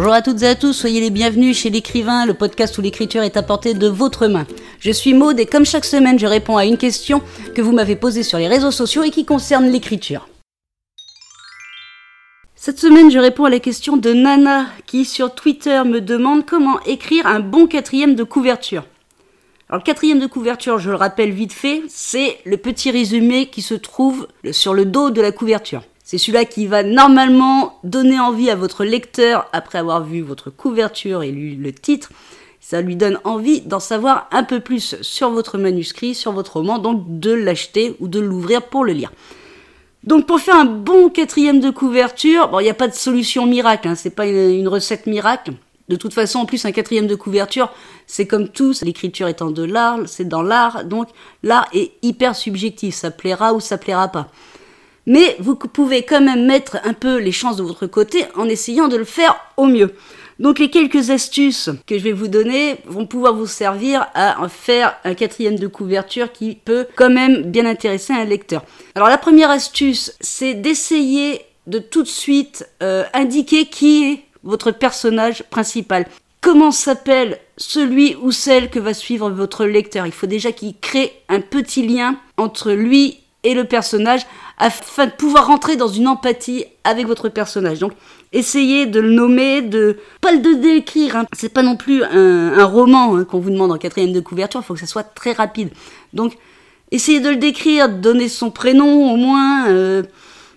Bonjour à toutes et à tous, soyez les bienvenus chez l'écrivain, le podcast où l'écriture est apportée de votre main. Je suis Maude et comme chaque semaine, je réponds à une question que vous m'avez posée sur les réseaux sociaux et qui concerne l'écriture. Cette semaine, je réponds à la question de Nana qui sur Twitter me demande comment écrire un bon quatrième de couverture. Alors le quatrième de couverture, je le rappelle vite fait, c'est le petit résumé qui se trouve sur le dos de la couverture. C'est celui-là qui va normalement donner envie à votre lecteur, après avoir vu votre couverture et lu le titre, ça lui donne envie d'en savoir un peu plus sur votre manuscrit, sur votre roman, donc de l'acheter ou de l'ouvrir pour le lire. Donc pour faire un bon quatrième de couverture, bon, il n'y a pas de solution miracle, hein, c'est pas une, recette miracle. De toute façon, en plus, un quatrième de couverture, c'est comme tout, l'écriture étant de l'art, c'est dans l'art, donc l'art est hyper subjectif, ça plaira ou ça plaira pas mais vous pouvez quand même mettre un peu les chances de votre côté en essayant de le faire au mieux. Donc les quelques astuces que je vais vous donner vont pouvoir vous servir à faire un quatrième de couverture qui peut quand même bien intéresser un lecteur. Alors la première astuce, c'est d'essayer de tout de suite euh, indiquer qui est votre personnage principal. Comment s'appelle celui ou celle que va suivre votre lecteur? Il faut déjà qu'il crée un petit lien entre lui et le personnage afin de pouvoir rentrer dans une empathie avec votre personnage. Donc essayez de le nommer, de pas le décrire. Hein. C'est pas non plus un, roman hein, qu'on vous demande en quatrième de couverture. Il faut que ça soit très rapide. Donc essayez de le décrire, donner son prénom au moins. Euh,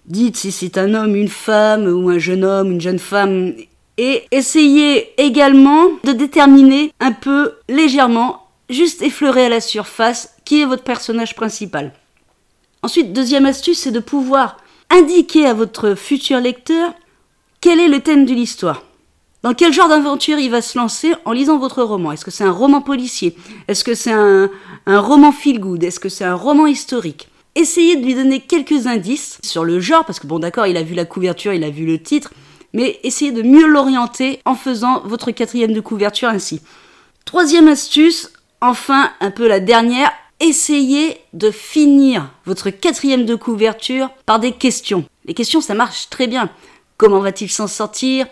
dites si c'est un homme, une femme ou un jeune homme, une jeune femme. Et essayez également de déterminer un peu légèrement, juste effleurer à la surface, qui est votre personnage principal. Ensuite, deuxième astuce, c'est de pouvoir indiquer à votre futur lecteur quel est le thème de l'histoire. Dans quel genre d'aventure il va se lancer en lisant votre roman? Est-ce que c'est un roman policier? Est-ce que c'est un, roman feel-good Est-ce que c'est un roman historique? Essayez de lui donner quelques indices sur le genre, parce que bon d'accord, il a vu la couverture, il a vu le titre, mais essayez de mieux l'orienter en faisant votre quatrième de couverture ainsi. Troisième astuce, enfin un peu la dernière, essayez de finir votre quatrième de couverture par des questions. Les questions, ça marche très bien. Comment va-t-il s'en sortir?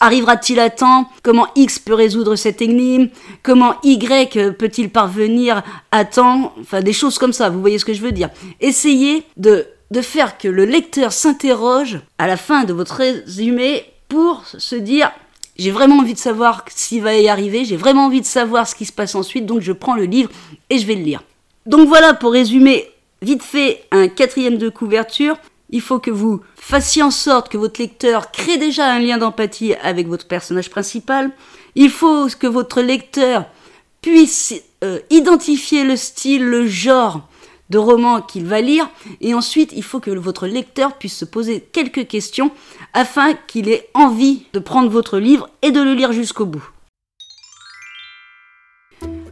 Arrivera-t-il à temps? Comment X peut résoudre cette énigme? Comment Y peut-il parvenir à temps? Enfin, des choses comme ça, vous voyez ce que je veux dire. Essayez de, de faire que le lecteur s'interroge à la fin de votre résumé pour se dire j'ai vraiment envie de savoir s'il va y arriver, j'ai vraiment envie de savoir ce qui se passe ensuite, donc je prends le livre et je vais le lire. Donc voilà, pour résumer vite fait un quatrième de couverture, il faut que vous fassiez en sorte que votre lecteur crée déjà un lien d'empathie avec votre personnage principal. Il faut que votre lecteur puisse euh, identifier le style, le genre de roman qu'il va lire. Et ensuite, il faut que votre lecteur puisse se poser quelques questions afin qu'il ait envie de prendre votre livre et de le lire jusqu'au bout.